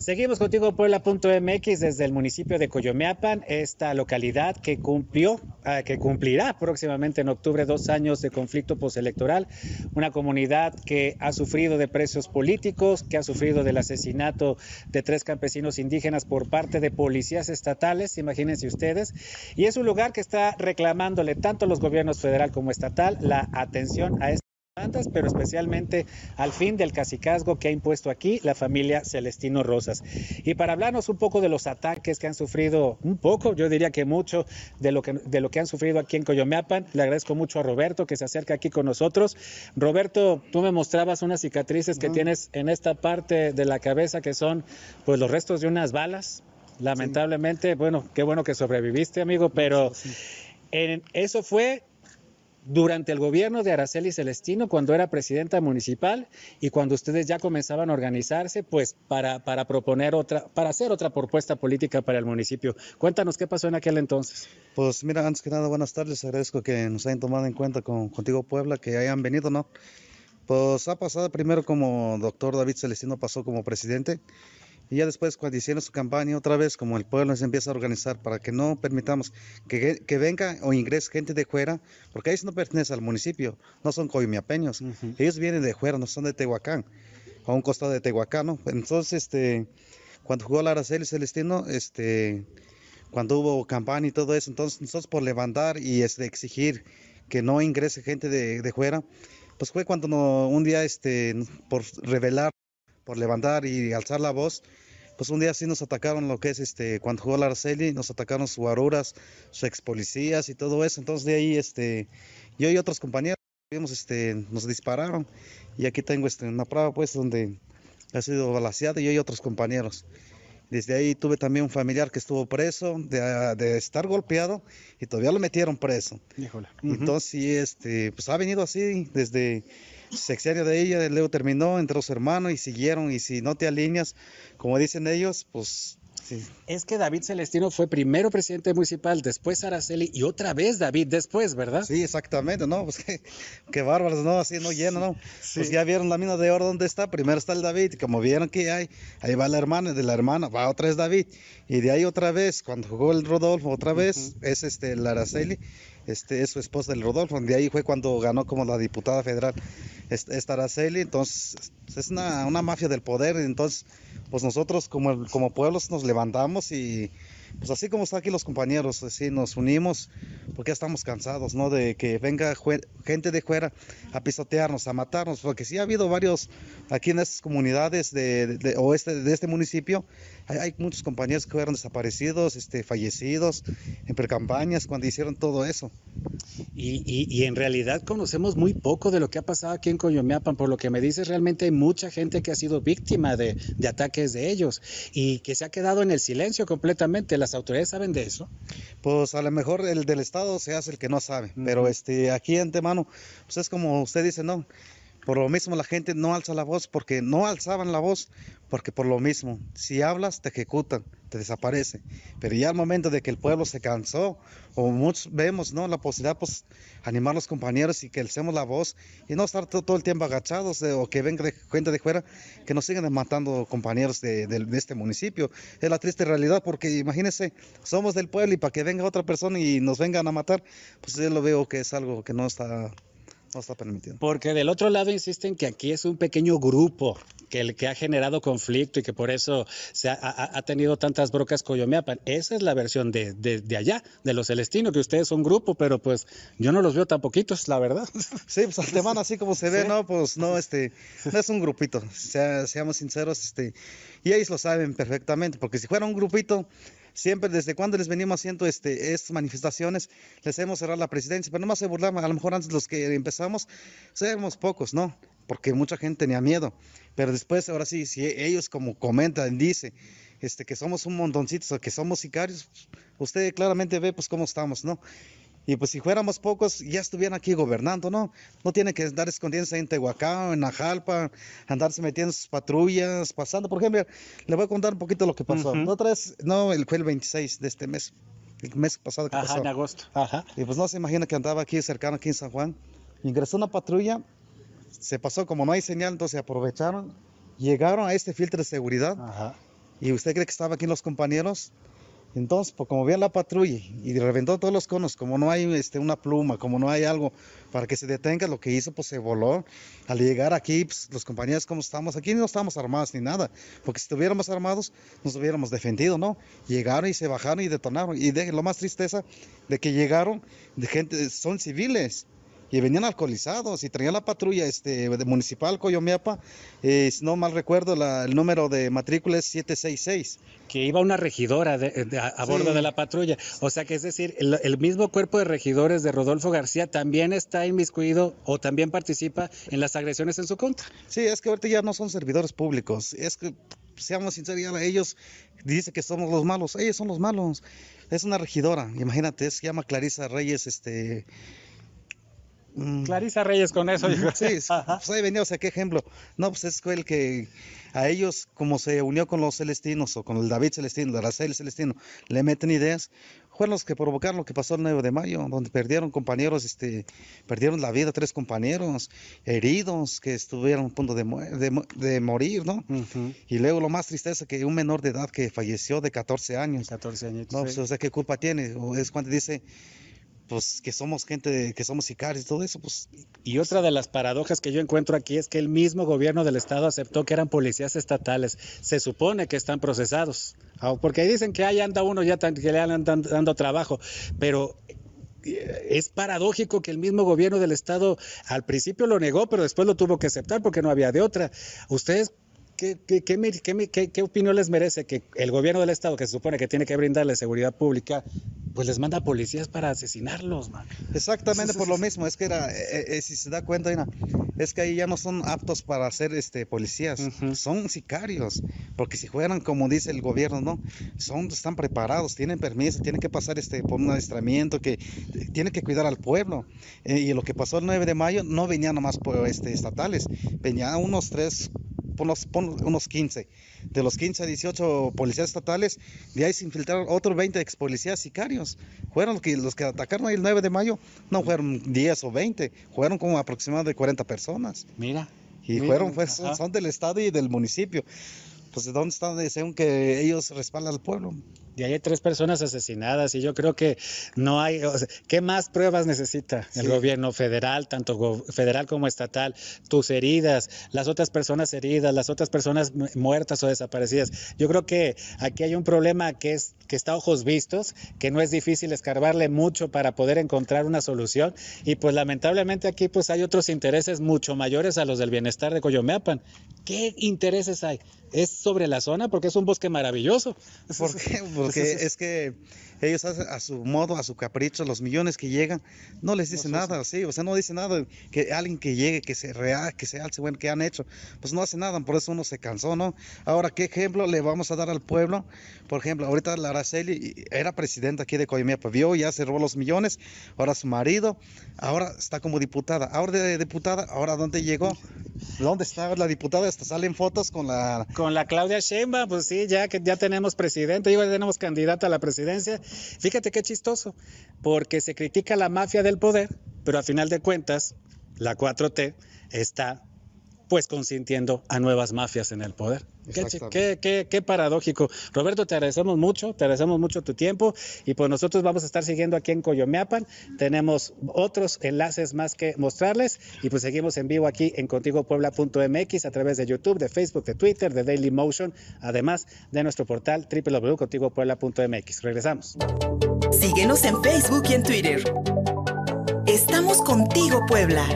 Seguimos contigo Puebla.mx desde el municipio de Coyomeapan, esta localidad que cumplió, uh, que cumplirá próximamente en octubre dos años de conflicto postelectoral, una comunidad que ha sufrido de presos políticos, que ha sufrido del asesinato de tres campesinos indígenas por parte de policías estatales, imagínense ustedes, y es un lugar que está reclamándole tanto los gobiernos federal como estatal la atención a pero especialmente al fin del cacicazgo que ha impuesto aquí la familia Celestino Rosas. Y para hablarnos un poco de los ataques que han sufrido, un poco, yo diría que mucho, de lo que, de lo que han sufrido aquí en Coyomeapan, le agradezco mucho a Roberto que se acerca aquí con nosotros. Roberto, tú me mostrabas unas cicatrices que uh -huh. tienes en esta parte de la cabeza que son pues los restos de unas balas. Lamentablemente, sí. bueno, qué bueno que sobreviviste, amigo, pero sí. en, eso fue durante el gobierno de Araceli Celestino, cuando era presidenta municipal y cuando ustedes ya comenzaban a organizarse, pues para, para proponer otra, para hacer otra propuesta política para el municipio. Cuéntanos qué pasó en aquel entonces. Pues mira, antes que nada, buenas tardes. Agradezco que nos hayan tomado en cuenta con Contigo Puebla, que hayan venido, ¿no? Pues ha pasado primero como doctor David Celestino pasó como presidente y ya después cuando hicieron su campaña otra vez, como el pueblo se empieza a organizar para que no permitamos que, que venga o ingrese gente de fuera, porque ellos no pertenecen al municipio, no son coimiapeños, uh -huh. ellos vienen de fuera, no son de Tehuacán, a un costado de Tehuacán, ¿no? Entonces, este, cuando jugó la Araceli Celestino, este, cuando hubo campaña y todo eso, entonces nosotros por levantar y este, exigir que no ingrese gente de, de fuera, pues fue cuando no, un día, este, por revelar, por levantar y alzar la voz, pues un día sí nos atacaron lo que es este, cuando jugó la Araceli, nos atacaron sus guaruras, sus ex policías y todo eso. Entonces de ahí este, yo y otros compañeros este, nos dispararon. Y aquí tengo este, una prueba pues donde ha sido balaseado yo y otros compañeros. Desde ahí tuve también un familiar que estuvo preso de, de estar golpeado y todavía lo metieron preso. Híjole. Uh -huh. Entonces, este, pues ha venido así desde sexenio de ella, luego terminó entre los hermanos y siguieron. Y si no te alineas, como dicen ellos, pues Sí. Es que David Celestino fue primero presidente municipal, después Araceli y otra vez David después, ¿verdad? Sí, exactamente, ¿no? Pues qué, qué bárbaros, ¿no? Así no lleno, ¿no? Sí. Pues ya vieron la mina de oro dónde está. Primero está el David, y como vieron que hay, ahí va la hermana, de la hermana va otra vez David. Y de ahí otra vez, cuando jugó el Rodolfo, otra vez uh -huh. es este, la Araceli, este, es su esposa del Rodolfo. De ahí fue cuando ganó como la diputada federal esta Araceli. Entonces, es una, una mafia del poder. Entonces, pues nosotros como, como pueblos nos levantamos y pues así como están aquí los compañeros, así nos unimos porque estamos cansados, ¿no? De que venga gente de fuera a pisotearnos, a matarnos, porque sí ha habido varios aquí en estas comunidades de, de, de este municipio, hay, hay, muchos compañeros que fueron desaparecidos, este, fallecidos en precampañas cuando hicieron todo eso. Y, y, y, en realidad conocemos muy poco de lo que ha pasado aquí en Coyomeapan, por lo que me dices, realmente hay mucha gente que ha sido víctima de, de ataques de ellos y que se ha quedado en el silencio completamente. ¿Las autoridades saben de eso? Pues a lo mejor el del Estado se hace el que no sabe, uh -huh. pero este, aquí antemano, pues es como usted dice, no, por lo mismo la gente no alza la voz porque no alzaban la voz porque por lo mismo, si hablas te ejecutan, te desaparece. Pero ya al momento de que el pueblo se cansó o muchos vemos, ¿no? La posibilidad pues animar a los compañeros y que alcemos la voz y no estar todo, el tiempo agachados eh, o que venga de, gente de fuera que nos sigan matando compañeros de, de, este municipio. Es la triste realidad porque imagínense, somos del pueblo y para que venga otra persona y nos vengan a matar, pues yo lo veo que es algo que no está no está permitido. Porque del otro lado insisten que aquí es un pequeño grupo que el que ha generado conflicto y que por eso se ha, ha, ha tenido tantas brocas Coyomeapan. Esa es la versión de, de, de, allá, de los celestinos, que ustedes son grupo, pero pues yo no los veo tan poquitos, la verdad. Sí, pues al tema así como se ve, ¿Sí? ¿no? Pues no, este, no es un grupito, sea, seamos sinceros, este, y ellos lo saben perfectamente, porque si fuera un grupito, siempre desde cuando les venimos haciendo este, estas manifestaciones, les hemos cerrado la presidencia, pero no más se burlaban, a lo mejor antes los que empezamos, éramos pocos, ¿no? Porque mucha gente tenía miedo, pero después, ahora sí, si ellos como comentan, dice, este, que somos un montoncito, que somos sicarios, usted claramente ve pues cómo estamos, ¿no? Y pues si fuéramos pocos, ya estuvieran aquí gobernando, ¿no? No tienen que andar escondiéndose en Tehuacán, en Ajalpa, andarse metiendo en sus patrullas, pasando. Por ejemplo, le voy a contar un poquito lo que pasó. Uh -huh. Otra vez, no, fue el 26 de este mes, el mes pasado que Ajá, pasó. en agosto. Ajá. Y pues no se imagina que andaba aquí cercano, aquí en San Juan. Ingresó una patrulla, se pasó como no hay señal, entonces aprovecharon, llegaron a este filtro de seguridad. Ajá ¿Y usted cree que estaba aquí los compañeros? Entonces, pues como veía la patrulla y reventó todos los conos, como no hay este, una pluma, como no hay algo para que se detenga, lo que hizo, pues se voló. Al llegar aquí, pues, los compañeros como estamos, aquí no estamos armados ni nada, porque si estuviéramos armados, nos hubiéramos defendido, ¿no? Llegaron y se bajaron y detonaron. Y de, lo más tristeza de que llegaron de gente, son civiles y venían alcoholizados y traían la patrulla este, de municipal Coyomiapa, eh, si no mal recuerdo, el número de matrícula es 766. Que iba una regidora a, bordo de la patrulla. O sea que es decir, el, mismo cuerpo de regidores de Rodolfo García también está inmiscuido o también participa en las agresiones en su contra. Sí, es que ahorita ya no son servidores públicos. Es que, seamos sinceros, ellos dicen que somos los malos. Ellos son los malos. Es una regidora, imagínate, se llama Clarisa Reyes, este Mm. Clarisa Reyes con eso. Sí, pues ahí venía, o sea, qué ejemplo. No, pues es el que a ellos, como se unió con los celestinos o con el David Celestino, el Araceli Celestino, le meten ideas, fueron los que provocaron lo que pasó el 9 de mayo, donde perdieron compañeros, este, perdieron la vida tres compañeros, heridos, que estuvieron a punto de, de, morir, ¿no? Y luego lo más tristeza que un menor de edad que falleció de 14 años. 14 años. No, pues, o sea, ¿qué culpa tiene? O es cuando dice pues que somos gente, que somos sicarios y todo eso, pues. Y otra de las paradojas que yo encuentro aquí es que el mismo gobierno del estado aceptó que eran policías estatales. Se supone que están procesados, ah, porque dicen que ahí anda uno ya que le andan dando trabajo, pero eh, es paradójico que el mismo gobierno del estado al principio lo negó, pero después lo tuvo que aceptar porque no había de otra. ¿Ustedes ¿Qué, qué, qué, opinión les merece que el gobierno del Estado, que se supone que tiene que brindarle seguridad pública, pues les manda policías para asesinarlos? Man? Exactamente por lo mismo, es que era, eh, eh, si se da cuenta, es que ahí ya no son aptos para ser este, policías, son sicarios, porque si fueran como dice el gobierno, ¿no? Son, están preparados, tienen permiso, tienen que pasar este, por un adiestramiento, que tienen que cuidar al pueblo. Eh, y lo que pasó el 9 de mayo no venían nomás por, este, estatales, venían unos tres unos, unos 15. De los 15 a 18 policías estatales, de ahí se infiltraron otros 20 ex policías sicarios. Fueron los que, los que atacaron el 9 de mayo, no fueron 10 o 20, fueron como aproximadamente 40 personas. Mira. Y fueron, pues, son, del estado y del municipio. Pues de dónde están, según que ellos respaldan al pueblo. Y hay tres personas asesinadas y yo creo que no hay, ¿qué más pruebas necesita el gobierno federal, tanto federal como estatal? Tus heridas, las otras personas heridas, las otras personas muertas o desaparecidas. Yo creo que aquí hay un problema que es que está a ojos vistos, que no es difícil escarbarle mucho para poder encontrar una solución y pues lamentablemente aquí pues hay otros intereses mucho mayores a los del bienestar de Coyomeapan. ¿Qué intereses hay? ¿Es sobre la zona? Porque es un bosque maravilloso. ¿Por qué? Porque es que ellos hacen a su modo, a su capricho, los millones que llegan, no les dice nada, sí, o sea, no dice nada que alguien que llegue, que se rea, que se alce, bueno, que han hecho, pues no hace nada, por eso uno se cansó, ¿no? Ahora, ¿qué ejemplo le vamos a dar al pueblo? Por ejemplo, ahorita la Araceli era presidenta aquí de Coyamiapa, vio, ya se robó los millones, ahora su marido, ahora está como diputada, ahora de diputada, ahora ¿dónde llegó? ¿Dónde está la diputada? Hasta salen fotos con la... Con la Claudia Sheinbaum, pues sí, ya que ya tenemos presidente, ya tenemos candidata a la presidencia. Fíjate qué chistoso, porque se critica la mafia del poder, pero a final de cuentas, la 4T está pues consintiendo a nuevas mafias en el poder. Qué, paradójico. Roberto, te agradecemos mucho, te agradecemos mucho tu tiempo y pues nosotros vamos a estar siguiendo aquí en Coyomeapan. Tenemos otros enlaces más que mostrarles y pues seguimos en vivo aquí en contigopuebla.mx a través de YouTube, de Facebook, de Twitter, de Daily Motion, además de nuestro portal www.contigopuebla.mx. Regresamos. Síguenos en Facebook y en Twitter. Estamos contigo, Puebla.